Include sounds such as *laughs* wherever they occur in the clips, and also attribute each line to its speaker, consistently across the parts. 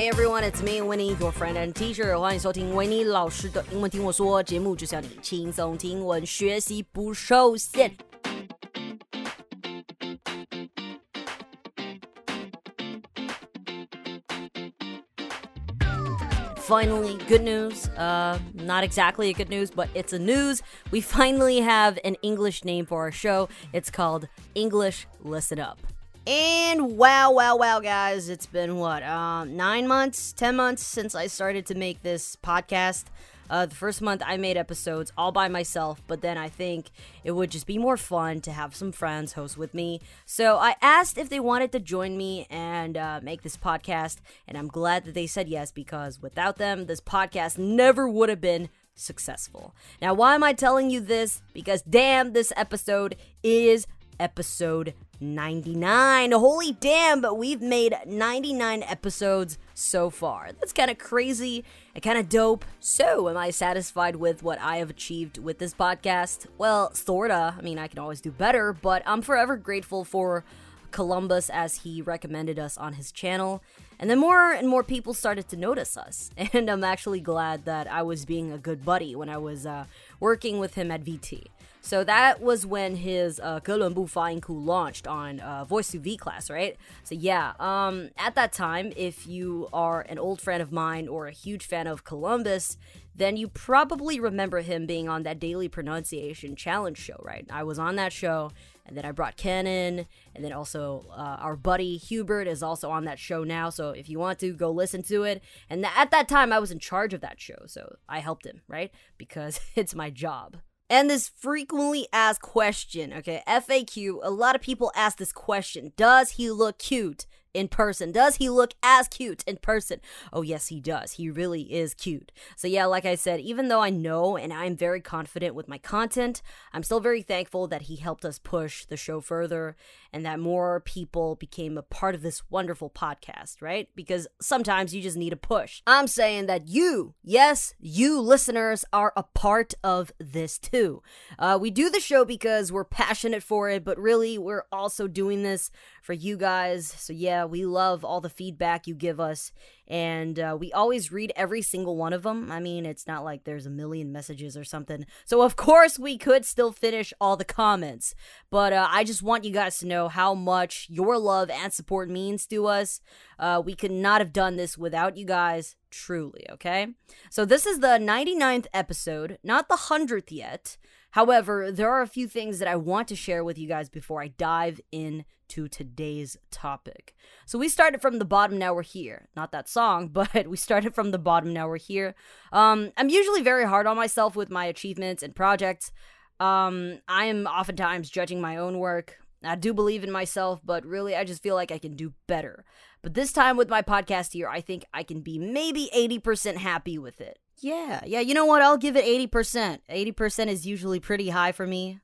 Speaker 1: Hey everyone, it's me, Winnie, your friend and teacher. 欢迎收听维尼老师的英文听我说节目，就是要你轻松听闻，学习不受限。finally, good news. Uh, not exactly a good news, but it's a news. We finally have an English name for our show. It's called English Listen Up. And wow, wow, wow, guys, it's been what, um, nine months, ten months since I started to make this podcast. Uh, the first month I made episodes all by myself, but then I think it would just be more fun to have some friends host with me. So I asked if they wanted to join me and uh, make this podcast, and I'm glad that they said yes because without them, this podcast never would have been successful. Now, why am I telling you this? Because damn, this episode is episode 99. Holy damn, but we've made 99 episodes so far. That's kind of crazy and kind of dope. So, am I satisfied with what I have achieved with this podcast? Well, sorta. I mean, I can always do better, but I'm forever grateful for Columbus as he recommended us on his channel. And then more and more people started to notice us. *laughs* And I'm actually glad that I was being a good buddy when I was uh, working with him at VT. So that was when his uh, Fine Flying Coup launched on uh, VoiceTube V class, right? So yeah, um, at that time, if you are an old friend of mine or a huge fan of Columbus, then you probably remember him being on that daily pronunciation challenge show, right? I was on that show, and then I brought Ken in, and then also uh, our buddy Hubert is also on that show now. So if you want to go listen to it, and th- at that time I was in charge of that show, so I helped him, right? Because *laughs* it's my job. And this frequently asked question, okay, FAQ, a lot of people ask this question Does he look cute? In person? Does he look as cute in person? Oh, yes, he does. He really is cute. So, yeah, like I said, even though I know and I'm very confident with my content, I'm still very thankful that he helped us push the show further and that more people became a part of this wonderful podcast, right? Because sometimes you just need a push. I'm saying that you, yes, you listeners are a part of this too. Uh, we do the show because we're passionate for it, but really, we're also doing this for you guys. So, yeah, we love all the feedback you give us and uh, we always read every single one of them. I mean, it's not like there's a million messages or something. So, of course, we could still finish all the comments. But uh, I just want you guys to know how much your love and support means to us. Uh, we could not have done this without you guys, truly, okay? So, this is the 99th episode, not the 100th yet. However, there are a few things that I want to share with you guys before I dive in to today's topic. So we started from the bottom, now we're here. Not that *laughs* but we started from the bottom, now we're here. Um, I'm usually very hard on myself with my achievements and projects. Um, I am oftentimes judging my own work. I do believe in myself, but really, I just feel like I can do better. But this time with my podcast here, I think I can be maybe 80% happy with it. Yeah, yeah, you know what? I'll give it 80%. 80% is usually pretty high for me.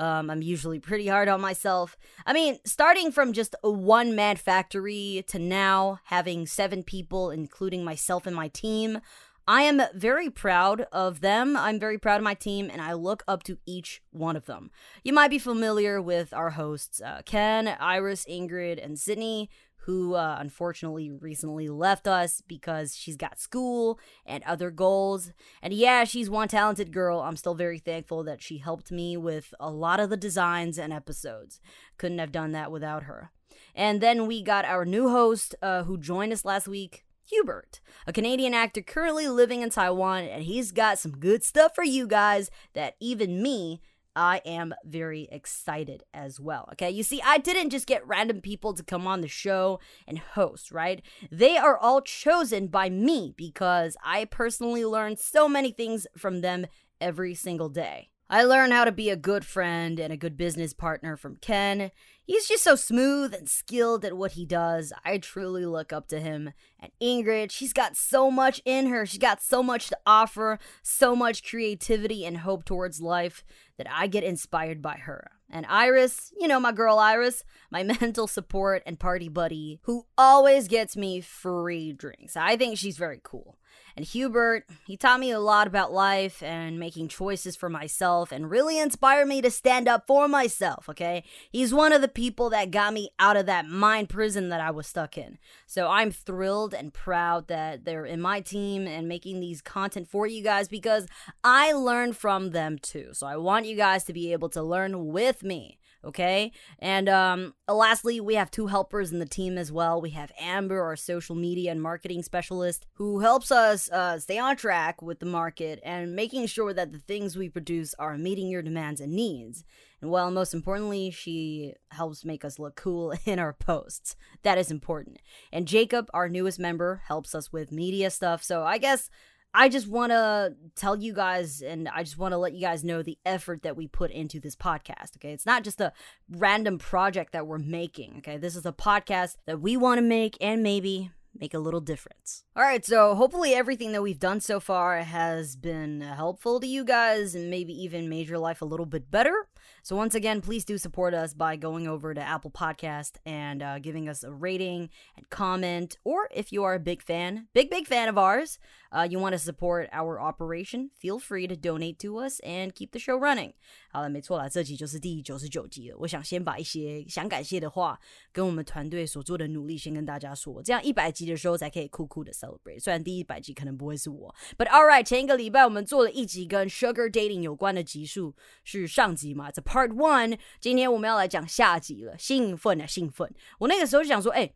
Speaker 1: Um, I'm usually pretty hard on myself. I mean, starting from just one man factory to now having seven people, including myself and my team, I am very proud of them. I'm very proud of my team, and I look up to each one of them. You might be familiar with our hosts, uh, Ken, Iris, Ingrid, and Sydney, who uh, unfortunately recently left us because she's got school and other goals. And yeah, she's one talented girl. I'm still very thankful that she helped me with a lot of the designs and episodes. Couldn't have done that without her. And then we got our new host uh, who joined us last week. Hubert, a Canadian actor currently living in Taiwan, and he's got some good stuff for you guys that even me I am very excited as well. Okay, you see, I didn't just get random people to come on the show and host, right? They are all chosen by me because I personally learn so many things from them every single day. I learn how to be a good friend and a good business partner from Ken. He's just so smooth and skilled at what he does. I truly look up to him. And Ingrid, she's got so much in her. She's got so much to offer, so much creativity and hope towards life that I get inspired by her. And Iris, you know, my girl Iris, my *laughs* mental support and party buddy, who always gets me free drinks. I think she's very cool. And Hubert, he taught me a lot about life and making choices for myself and really inspired me to stand up for myself, okay? He's one of the people that got me out of that mind prison that I was stuck in. So I'm thrilled and proud that they're in my team and making these content for you guys because I learned from them too. So I want you guys to be able to learn with me okay? And um lastly we have two helpers in the team as well. We have amber our social media and marketing specialist who helps us uh, stay on track with the market and making sure that the things we produce are meeting your demands and needs. And well most importantly she helps make us look cool *laughs* in our posts. That is important. And jacob our newest member helps us with media stuff. So i guess I just want to tell you guys and I just want to let you guys know the effort that we put into this podcast. Okay. It's not just a random project that we're making. Okay. This is a podcast that we want to make and maybe make a little difference. All right, so hopefully everything that we've done so far has been helpful to you guys and maybe even made your life a little bit better. So once again, please do support us by going over to Apple Podcast and uh, giving us a rating and comment, or if you are a big fan, big big fan of ours, uh, you want to support our operation, feel free to donate to us and keep the show running. 好了，没错啦，这集就是第九十九集了。我想先把一些想感谢的话跟我们团队所做的努力先跟大家说，这样一百集的时候才可以酷酷的 celebrate。虽然第一百集可能不会是我，But all right，前一个礼拜我们做了一集跟 sugar dating 有关的集数，是上集嘛 Part one。今天我们要来讲下集了，兴奋啊，兴奋！我那个时候就想说，哎。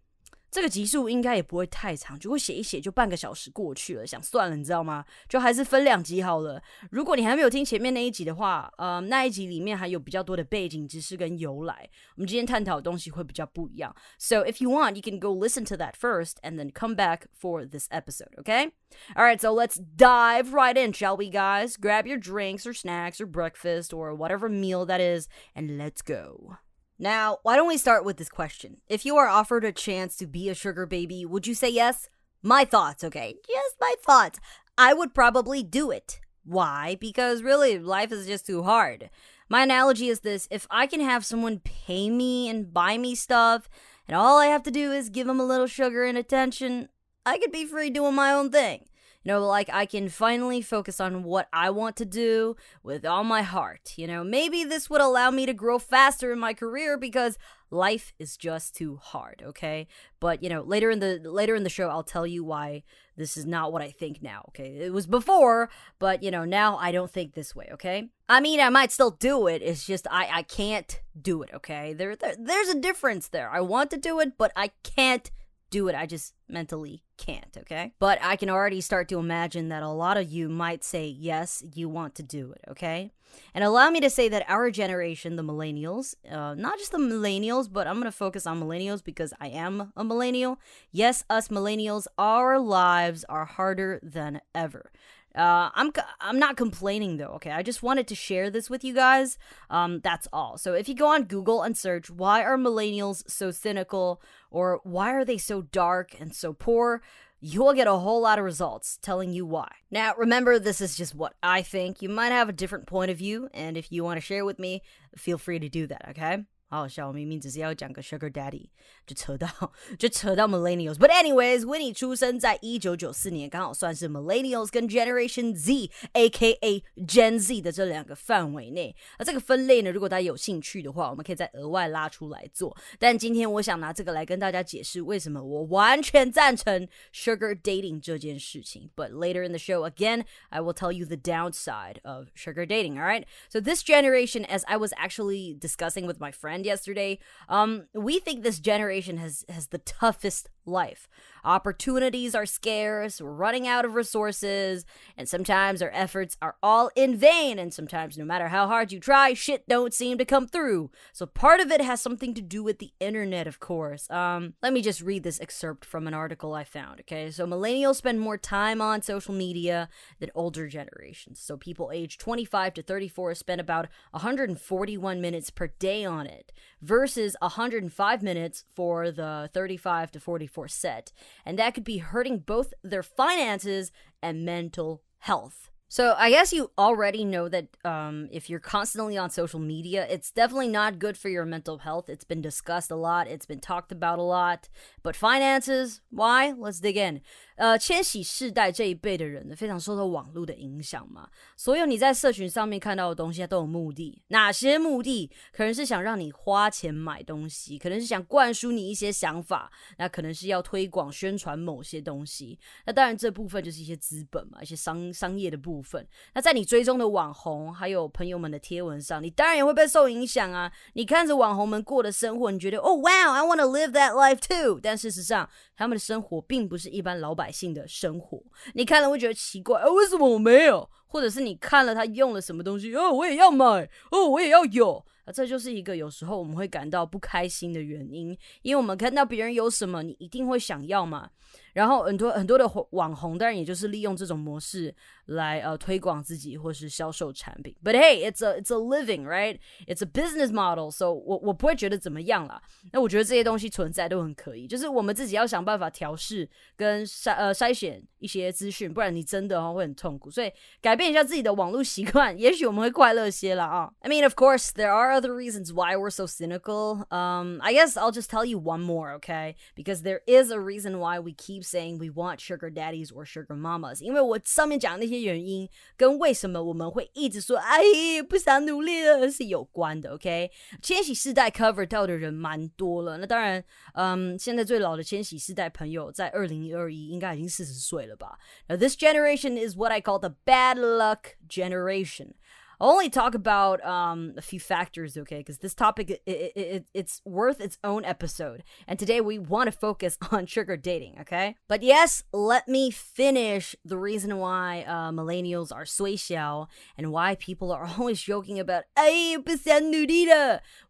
Speaker 1: 这个集数应该也不会太长，就会写一写就半个小时过去了，想算了，你知道吗？就还是分两集好了。如果你还没有听前面那一集的话，呃，那一集里面还有比较多的背景知识跟由来，我们今天探讨的东西会比较不一样。So if you want, you can go listen to that first and then come back for this episode, okay? All right, so let's dive right in, shall we, guys? Grab your drinks or snacks or breakfast or whatever meal that is, and let's go. Now, why don't we start with this question? If you are offered a chance to be a sugar baby, would you say yes? My thoughts, okay? Yes, my thoughts. I would probably do it. Why? Because really, life is just too hard. My analogy is this if I can have someone pay me and buy me stuff, and all I have to do is give them a little sugar and attention, I could be free doing my own thing. You know, like I can finally focus on what I want to do with all my heart. You know, maybe this would allow me to grow faster in my career because life is just too hard, okay? But, you know, later in the later in the show I'll tell you why this is not what I think now, okay? It was before, but you know, now I don't think this way, okay? I mean, I might still do it. It's just I I can't do it, okay? There, there there's a difference there. I want to do it, but I can't do it. I just mentally can't, okay? But I can already start to imagine that a lot of you might say, yes, you want to do it, okay? And allow me to say that our generation, the millennials, uh, not just the millennials, but I'm to focus on millennials because I am a millennial. Yes, us millennials, our lives are harder than ever. Uh, I'm I'm not complaining though. Okay, I just wanted to share this with you guys. Um, that's all. So if you go on Google and search "Why are millennials so cynical?" or "Why are they so dark and so poor?" you'll get a whole lot of results telling you why. Now, remember, this is just what I think. You might have a different point of view, and if you want to share with me, feel free to do that. Okay. 好好笑，我明明只是要讲个 Sugar *laughs* Daddy，就扯到就扯到 Millennials。But *laughs* anyways，Winnie 出生在一九九四年，刚好算是 Millennials 跟 Generation Z，A.K.A. Gen Z 的这两个范围内。而这个分类呢，如果大家有兴趣的话，我们可以再额外拉出来做。但今天我想拿这个来跟大家解释为什么我完全赞成 Sugar Dating 这件事情。But later in the show, again, I will tell you the downside of sugar dating. All right. So this generation, as I was actually discussing with my friend yesterday. Um, we think this generation has has the toughest life. Opportunities are scarce, we're running out of resources, and sometimes our efforts are all in vain, and sometimes no matter how hard you try, shit don't seem to come through. So part of it has something to do with the internet, of course. Um, let me just read this excerpt from an article I found, okay? So millennials spend more time on social media than older generations. So people aged 25 to 34 spend about 141 minutes per day on it versus 105 minutes for the 35 to 44 set. And that could be hurting both their finances and mental health. So I guess you already know that um, if you're constantly on social media, it's definitely not good for your mental health. It's been discussed a lot. It's been talked about a lot. But finances, why? Let's dig in. 呃，千禧世代这一辈的人呢，非常受到网络的影响嘛。所有你在社群上面看到的东西，它都有目的。哪些目的？可能是想让你花钱买东西，可能是想灌输你一些想法，那可能是要推广宣传某些东西。那当然，这部分就是一些资本嘛，一些商商业的部分。那在你追踪的网红还有朋友们的贴文上，你当然也会被受影响啊。你看着网红们过的生活，你觉得哦，Wow，I want to live that life too。但事实上，他们的生活并不是一般老板百姓的生活。你看了会觉得奇怪，哦，为什么我没有？或者是你看了他用了什么东西，哦，我也要买，哦，我也要有。啊，这就是一个有时候我们会感到不开心的原因，因为我们看到别人有什么，你一定会想要嘛。然后很多很多的网红，当然也就是利用这种模式来呃推广自己或是销售产品。But hey, it's a it's a living, right? It's a business model. So 我我不会觉得怎么样啦。那我觉得这些东西存在都很可以，就是我们自己要想办法调试跟筛呃筛选一些资讯，不然你真的会很痛苦。所以改变一下自己的网络习惯，*laughs* 也许我们会快乐些了啊。I mean, of course, there are other reasons why we're so cynical. Um, I guess I'll just tell you one more, okay? Because there is a reason why we keep saying we want sugar daddies or sugar mamas，因为我上面讲那些原因跟为什么我们会一直说哎不想努力了是有关的。OK，千禧世代 cover 到的人蛮多了，那当然，嗯，现在最老的千禧世代朋友在二零二一应该已经四十岁了吧？Now this generation is what I call the bad luck generation. I'll only talk about um, a few factors, okay? Because this topic it, it, it, it's worth its own episode, and today we want to focus *laughs* on sugar dating, okay? But yes, let me finish the reason why uh, millennials are sui xiao and why people are *laughs* always joking about "ay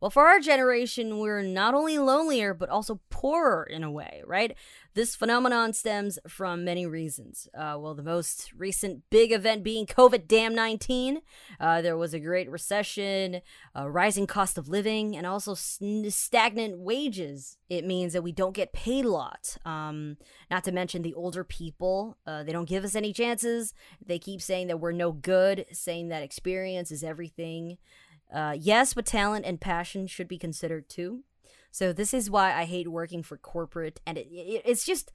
Speaker 1: Well, for our generation, we're not only lonelier but also poorer in a way, right? This phenomenon stems from many reasons. Uh, well, the most recent big event being COVID damn 19. Uh, there was a great recession, a rising cost of living, and also stagnant wages. It means that we don't get paid a lot. Um, not to mention the older people, uh, they don't give us any chances. They keep saying that we're no good, saying that experience is everything. Uh, yes, but talent and passion should be considered too. So this is why I hate working for corporate, and it, it, it's just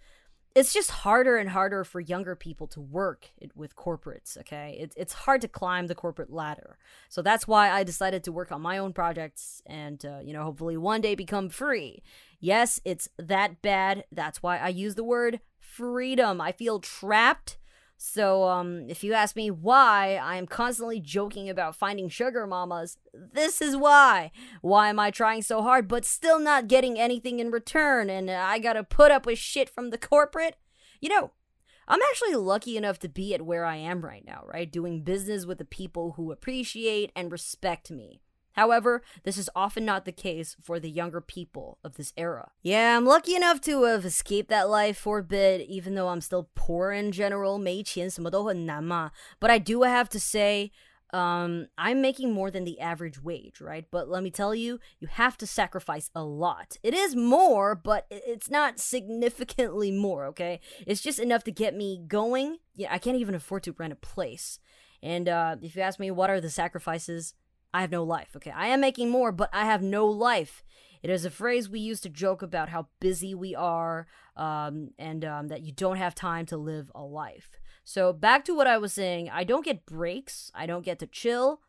Speaker 1: it's just harder and harder for younger people to work with corporates. Okay, it, it's hard to climb the corporate ladder. So that's why I decided to work on my own projects, and uh, you know, hopefully one day become free. Yes, it's that bad. That's why I use the word freedom. I feel trapped so, um, if you ask me why I am constantly joking about finding sugar mamas, this is why. Why am I trying so hard but still not getting anything in return and I gotta put up with shit from the corporate? You know, I'm actually lucky enough to be at where I am right now, right? Doing business with the people who appreciate and respect me. However, this is often not the case for the younger people of this era. Yeah, I'm lucky enough to have escaped that life for a bit, even though I'm still poor in general. 没钱什么都很难嘛. But I do have to say, um, I'm making more than the average wage, right? But let me tell you, you have to sacrifice a lot. It is more, but it's not significantly more, okay? It's just enough to get me going. Yeah, I can't even afford to rent a place. And uh, if you ask me what are the sacrifices, I have no life. Okay, I am making more, but I have no life. It is a phrase we use to joke about how busy we are um, and um, that you don't have time to live a life. So, back to what I was saying I don't get breaks, I don't get to chill.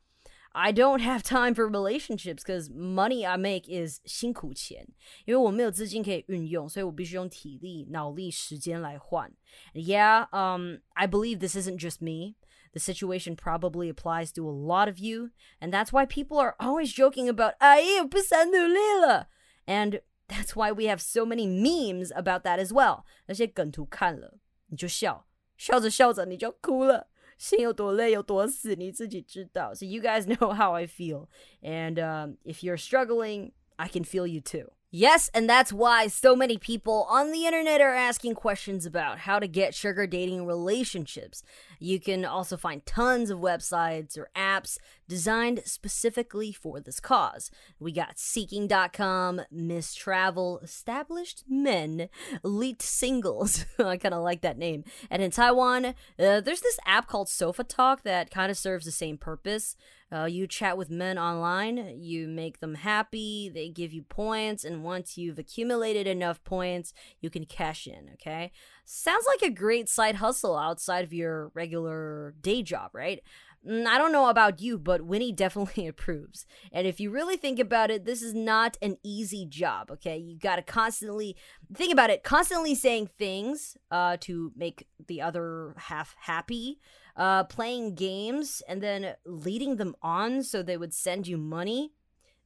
Speaker 1: I don't *laughs* have time for relationships because money I make is 辛苦钱，因为我没有资金可以运用，所以我必须用体力、脑力、时间来换。Yeah, um, I believe this isn't just me. The situation probably applies to a lot of you, and that's why people are always joking about And that's why we have so many memes about that as well. 那些梗图看了你就笑，笑着笑着你就哭了。心有多累有多死，你自己知道。So you guys know *laughs* how I feel, and um, if you're struggling, I can feel you too. Yes, and that's why so many people on the internet are asking questions about how to get sugar dating relationships. You can also find tons of websites or apps designed specifically for this cause. We got Seeking.com, Miss Travel, Established Men, Elite Singles. *laughs* I kind of like that name. And in Taiwan, uh, there's this app called Sofa Talk that kind of serves the same purpose. Uh, you chat with men online, you make them happy, they give you points, and once you've accumulated enough points, you can cash in, okay? Sounds like a great side hustle outside of your regular day job, right? Mm, I don't know about you, but Winnie *laughs* definitely approves. And if you really think about it, this is not an easy job, okay? You gotta constantly think about it, constantly saying things uh, to make the other half happy, uh, playing games, and then leading them on so they would send you money.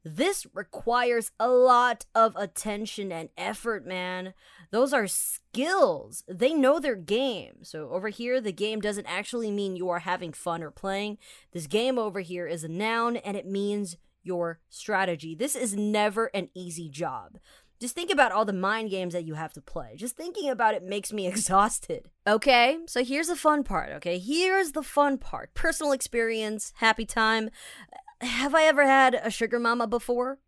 Speaker 1: This requires a lot of attention and effort, man. Those are skills. They know their game. So over here, the game doesn't actually mean you are having fun or playing. This game over here is a noun and it means your strategy. This is never an easy job. Just think about all the mind games that you have to play. Just thinking about it makes me *laughs* exhausted. Okay, so here's the fun part, okay? Here's the fun part personal experience, happy time. Have I ever had a sugar mama before?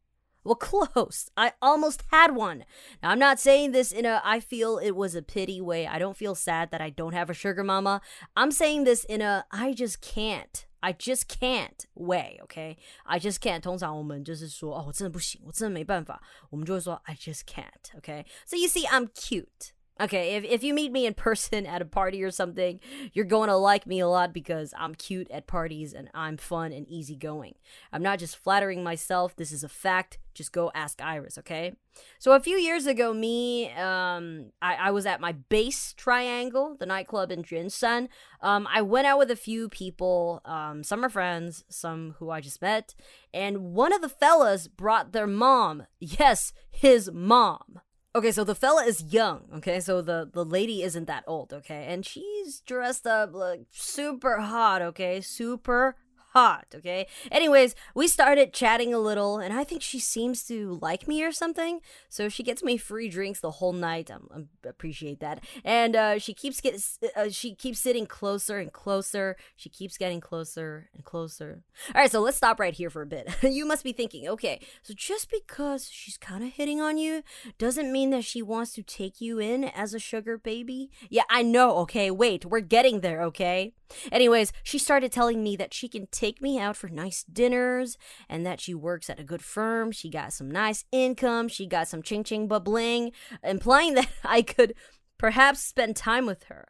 Speaker 1: Well, *laughs* close. I almost had one. Now, I'm not saying this in a I feel it was a pity way. I don't feel sad that I don't have a sugar mama. I'm saying this in a I just can't. I just can't way, okay? I just can't. 通常我们就是说，哦，我真的不行，我真的没办法，我们就会说 I just can't, okay? So you see, I'm cute. Okay, if, if you meet me in person at a party or something, you're going to like me a lot because I'm cute at parties and I'm fun and easygoing. I'm not just flattering myself, this is a fact. Just go ask Iris, okay? So a few years ago, me, um, I, I was at my base triangle, the nightclub in Junshan. Um, I went out with a few people, um, some are friends, some who I just met, and one of the fellas brought their mom. Yes, his mom. Okay, so the fella is young, okay? So the the lady isn't that old, okay? And she's dressed up like super hot, okay? Super hot, okay? Anyways, we started chatting a little, and I think she seems to like me or something. So she gets me free drinks the whole night. I appreciate that. And uh, she keeps get, uh, she keeps sitting closer and closer. She keeps getting closer and closer. All right, so let's stop right here for a bit. *laughs* you must be thinking, okay, so just because she's kind of hitting on you doesn't mean that she wants to take you in as a sugar baby. Yeah, I know. Okay, wait, we're getting there. Okay. Anyways, she started telling me that she can take me out for nice dinners and that she works at a good firm. She got some nice income. She got some ching ching bubbling, implying *laughs* that I could perhaps spend time with her.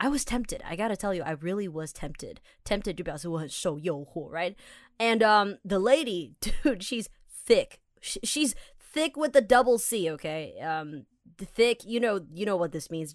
Speaker 1: I was tempted. I gotta tell you, I really was tempted. Tempted 就表示我很受诱惑, right? And um, the lady, *laughs* dude, she's thick. She's thick with the double C, okay? Um, thick, you know, you know what this means.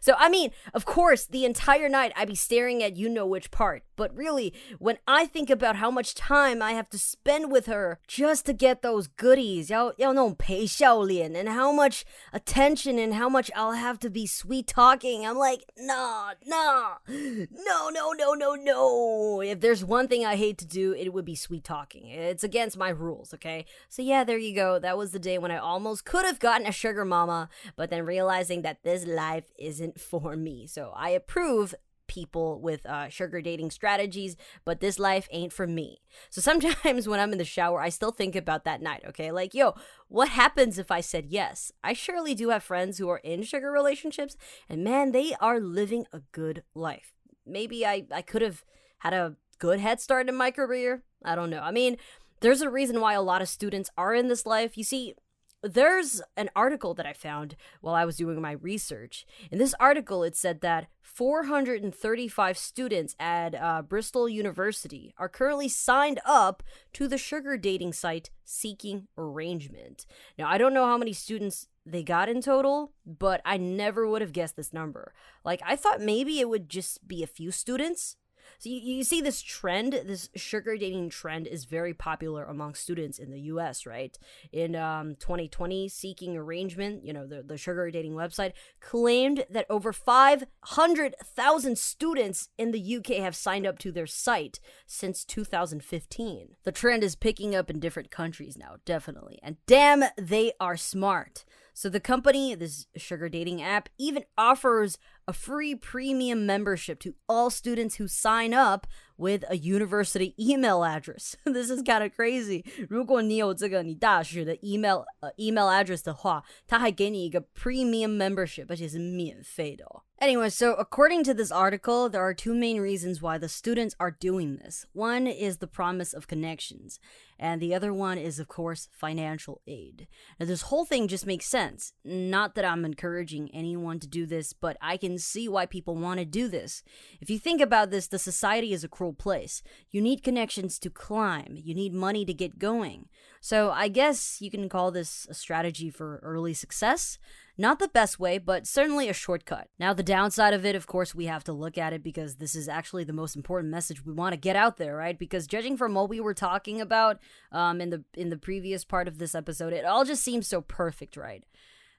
Speaker 1: So I mean, of course, the entire night I'd be staring at you know which part. But really, when I think about how much time I have to spend with her just to get those goodies, 要要那种陪笑脸, and how much attention and how much I'll have to be sweet talking, I'm like, nah, nah, no, no, no, no, no. If there's one thing I hate to do, it would be sweet talking. It's against my rules, okay? So yeah, there you go. That was the day when I almost could have gotten a sugar mama, but then realizing that this life isn't *laughs* for me. So I approve people with uh, sugar dating strategies, but this life ain't for me. So *laughs* sometimes when I'm in the shower, I still think about that night, okay? Like, yo, what happens if I said yes? I surely do have friends who are in sugar relationships, and man, they are living a good life. Maybe I, I could have had a good head start in my career. I don't know. I mean, there's a reason why a lot of students are in this life. You see, there's an article that I found while I was doing my research. In this article, it said that 435 students at uh, Bristol University are currently signed up to the sugar dating site Seeking Arrangement. Now, I don't know how many students they got in total, but I never would have guessed this number. Like, I thought maybe it would just be a few students, so you, you see this trend, this sugar dating trend is very popular among students in the US, right? In um, 2020, Seeking Arrangement, you know, the, the sugar dating website, claimed that over 500,000 students in the UK have signed up to their site since 2015. The trend is picking up in different countries now, definitely. And damn, they are smart. So the company, this sugar dating app, even offers a free premium membership to all students who sign up with a university email address. *laughs* this is kind of crazy. 如果你有这个你大学的 email 呃 email address 的话，它还给你一个 premium membership，而且是免费的哦。Anyway, so according to this article, there are two main reasons why the students are doing this. One is the promise of connections, and the other one is, of course, financial aid. Now, this whole thing just makes sense. Not that I'm encouraging anyone to do this, but I can see why people want to do this. If you think about this, the society is a cruel place. You need connections to climb, you need money to get going. So I guess you can call this a strategy for early success. Not the best way, but certainly a shortcut. Now, the downside of it, of course, we have to look at it because this is actually the most important message we want to get out there, right? Because judging from what we were talking about um, in the in the previous part of this episode, it all just seems so perfect, right?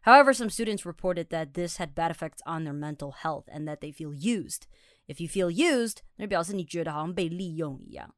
Speaker 1: However, some students reported that this had bad effects on their mental health and that they feel used. If you feel used, 那表示你觉得好像被利用一样。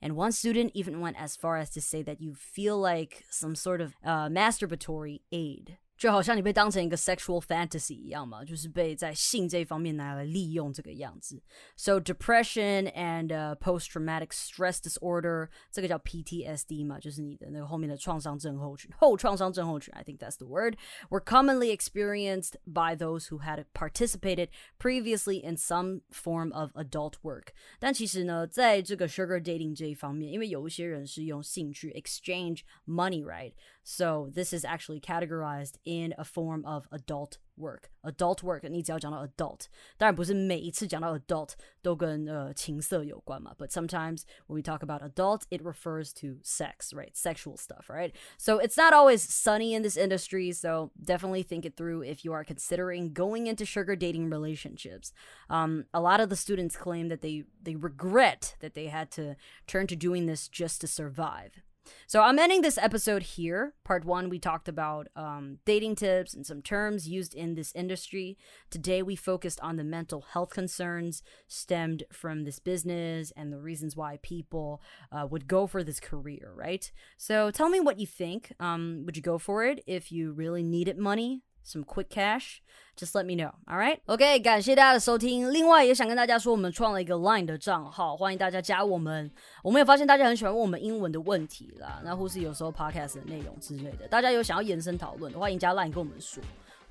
Speaker 1: and one student even went as far as to say that you feel like some sort of uh, masturbatory aid. 就好像你被当成一个 sexual fantasy 一样嘛，就是被在性这方面拿来利用这个样子。So depression and、uh, post traumatic stress disorder 这个叫 PTSD 嘛，就是你的那个后面的创伤症候群，后创伤症候群，I think that's the word, were commonly experienced by those who had participated previously in some form of adult work. 但其实呢，在这个 sugar dating 这一方面，因为有一些人是用性去 exchange money, right? So this is actually categorized in a form of adult work. Adult work 你只要讲到 adult，当然不是每一次讲到 adult 都跟呃情色有关嘛。But sometimes when we talk about adult, it refers to sex, right? Sexual stuff, right? So it's not always sunny in this industry. So definitely think it through if you are considering going into sugar dating relationships. Um, a lot of the students claim that they they regret that they had to turn to doing this just to survive. So I'm ending this episode here. Part one, we talked about um, dating tips and some terms used in this industry. Today, we focused on the mental health concerns stemmed from this business and the reasons why people uh, would go for this career, right? So tell me what you think. Um, would you go for it if you really needed money? Some quick cash, just let me know. All right? OK，感谢大家的收听。另外也想跟大家说，我们创了一个 Line 的账号，欢迎大家加我们。我们也发现大家很喜欢问我们英文的问题啦，那或是有时候 Podcast 的内容之类的，大家有想要延伸讨论的，欢迎加 Line 跟我们说。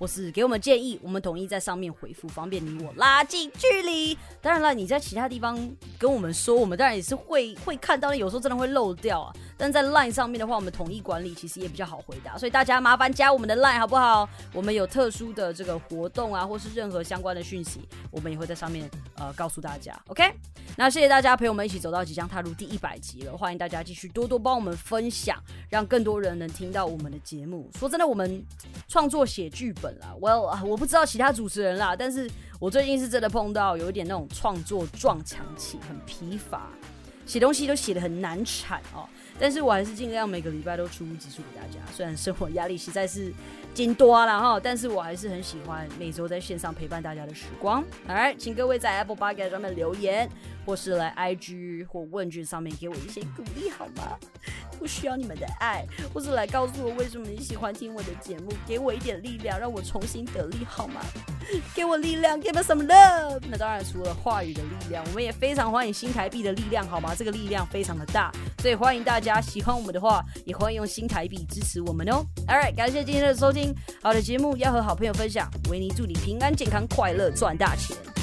Speaker 1: 或是给我们建议，我们统一在上面回复，方便你我拉近距离。当然了，你在其他地方跟我们说，我们当然也是会会看到，有时候真的会漏掉啊。但在 LINE 上面的话，我们统一管理，其实也比较好回答。所以大家麻烦加我们的 LINE 好不好？我们有特殊的这个活动啊，或是任何相关的讯息，我们也会在上面呃告诉大家。OK，那谢谢大家陪我们一起走到即将踏入第一百集了，欢迎大家继续多多帮我们分享，让更多人能听到我们的节目。说真的，我们创作写剧本啦，Well，我不知道其他主持人啦，但是我最近是真的碰到有一点那种创作撞墙期，很疲乏，写东西都写的很难产哦。但是我还是尽量每个礼拜都出一集数给大家。虽然生活压力实在是金多了哈，但是我还是很喜欢每周在线上陪伴大家的时光。来请各位在 Apple p o c a s t 上面留言，或是来 IG 或问句上面给我一些鼓励好吗？不需要你们的爱，或是来告诉我为什么你喜欢听我的节目，给我一点力量，让我重新得力好吗？*laughs* 给我力量，Give me some love。那当然除了话语的力量，我们也非常欢迎新台币的力量好吗？这个力量非常的大，所以欢迎大家喜欢我们的话，也欢迎用新台币支持我们哦。All right，感谢今天的收听，好的节目要和好朋友分享，维尼祝你平安健康快乐赚大钱。